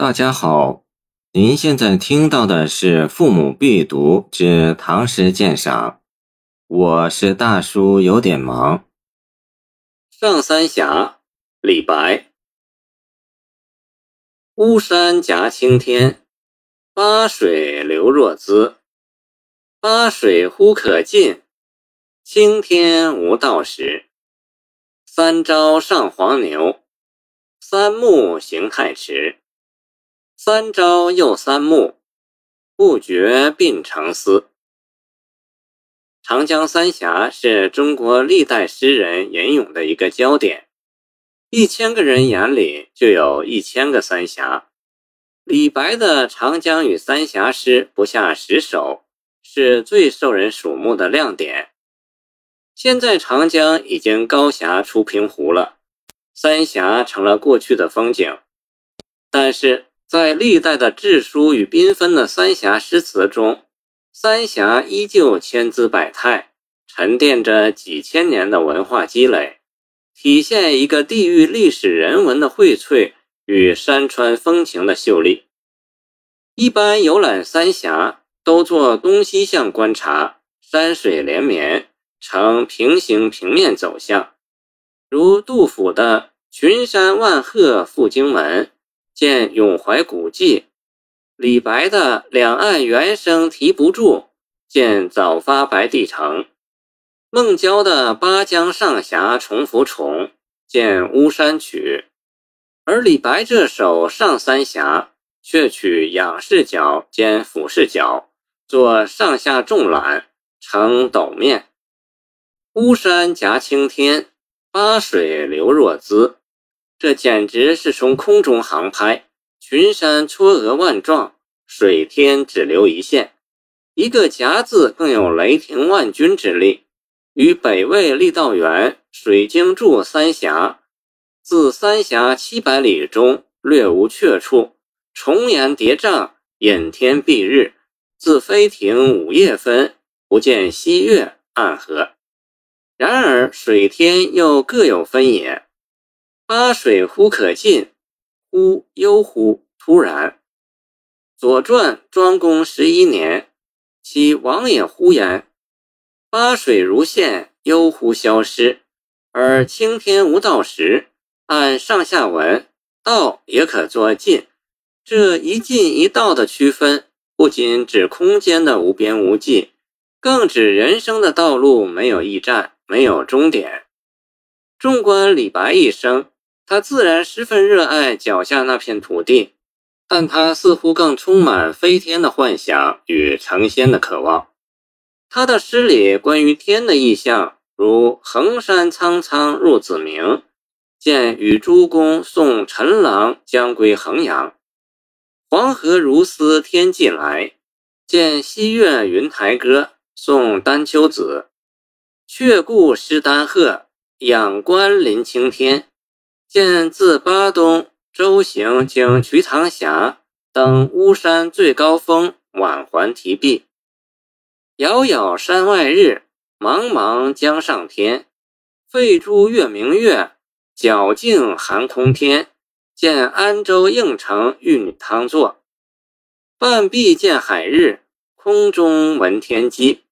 大家好，您现在听到的是《父母必读之唐诗鉴赏》，我是大叔，有点忙。上三峡，李白。巫山夹青天，巴水流若兹。巴水忽可尽，青天无道时。三朝上黄牛，三暮行太迟。三朝又三暮，不觉鬓成丝。长江三峡是中国历代诗人吟咏的一个焦点，一千个人眼里就有一千个三峡。李白的《长江与三峡》诗不下十首，是最受人瞩目的亮点。现在长江已经高峡出平湖了，三峡成了过去的风景，但是。在历代的志书与缤纷的三峡诗词中，三峡依旧千姿百态，沉淀着几千年的文化积累，体现一个地域历史人文的荟萃与山川风情的秀丽。一般游览三峡，都做东西向观察，山水连绵，呈平行平面走向，如杜甫的“群山万壑赴荆门”。见咏怀古迹，李白的两岸猿声啼不住；见早发白帝城，孟郊的八江上峡重浮重；见巫山曲。而李白这首上三峡，却取仰视角兼俯视角，做上下纵览，呈斗面。巫山夹青天，巴水流若兹。这简直是从空中航拍，群山嵯峨万状，水天只留一线。一个“夹”字更有雷霆万钧之力。与北魏郦道元“水经注三峡”，自三峡七百里中略无阙处，重岩叠嶂，隐天蔽日。自飞亭午夜分，不见西月，暗合。然而水天又各有分野。巴水忽可近，忽悠忽突然。《左传》庄公十一年，其王也忽焉。巴水如现，悠忽消失。而青天无道时，按上下文，道也可作尽。这一进一道的区分，不仅指空间的无边无际，更指人生的道路没有驿站，没有终点。纵观李白一生。他自然十分热爱脚下那片土地，但他似乎更充满飞天的幻想与成仙的渴望。他的诗里关于天的意象，如“衡山苍苍入子明”，见与诸公送陈郎将归衡阳；“黄河如丝天际来”，见西岳云台歌送丹丘子；“却顾诗丹鹤，仰观临青天”。见自巴东舟行经瞿塘峡，登巫山最高峰，晚还提壁。遥遥山外日，茫茫江上天。废珠月明月，皎净寒空天。见安州应城玉女汤坐，半壁见海日，空中闻天鸡。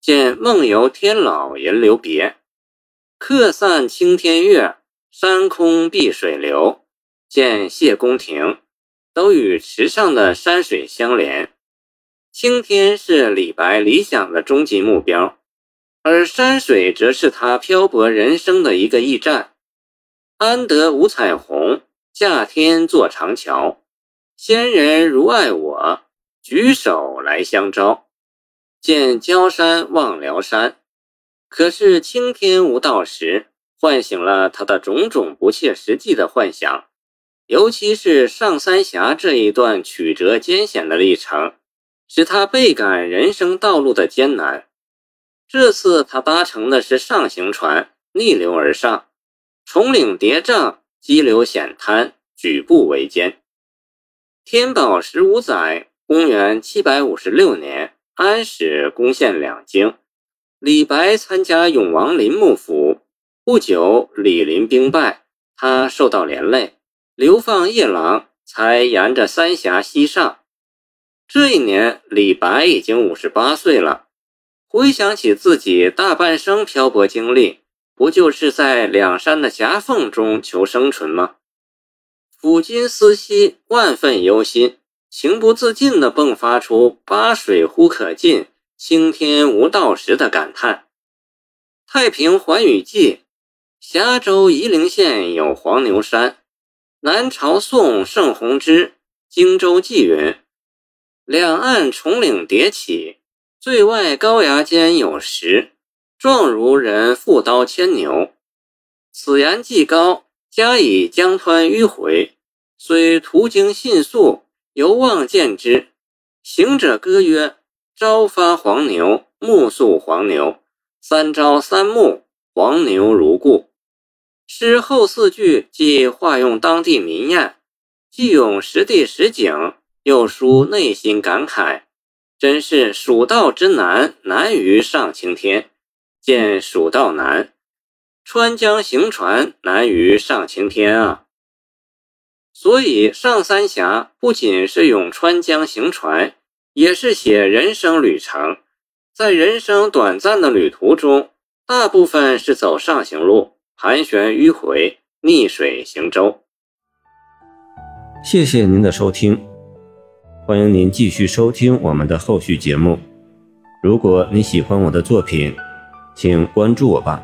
见梦游天姥吟留别，客散青天月。山空碧水流，见谢公亭，都与池上的山水相连。青天是李白理想的终极目标，而山水则是他漂泊人生的一个驿站。安得五彩虹，架天作长桥。仙人如爱我，举手来相招。见焦山望辽山，可是青天无道时。唤醒了他的种种不切实际的幻想，尤其是上三峡这一段曲折艰险的历程，使他倍感人生道路的艰难。这次他搭乘的是上行船，逆流而上，重岭叠嶂，激流险滩，举步维艰。天宝十五载（公元756年），安史攻陷两京，李白参加永王林幕府。不久，李林兵败，他受到连累，流放夜郎，才沿着三峡西上。这一年，李白已经五十八岁了。回想起自己大半生漂泊经历，不就是在两山的夹缝中求生存吗？抚今思昔，万分忧心，情不自禁地迸发出“巴水忽可尽，青天无道时”的感叹。《太平寰宇记》：峡州夷陵县有黄牛山，南朝宋盛弘之《荆州记》云：“两岸重岭叠起，最外高崖间有石，状如人负刀牵牛。此言既高，加以江湍迂回。”虽途经信宿，犹望见之。行者歌曰：“朝发黄牛，暮宿黄牛，三朝三暮，黄牛如故。”诗后四句既化用当地民谚，既咏实地实景，又抒内心感慨，真是蜀道之难，难于上青天。见蜀道难，川江行船难于上青天啊！所以上三峡不仅是咏川江行船，也是写人生旅程。在人生短暂的旅途中，大部分是走上行路，盘旋迂回，逆水行舟。谢谢您的收听，欢迎您继续收听我们的后续节目。如果你喜欢我的作品，请关注我吧。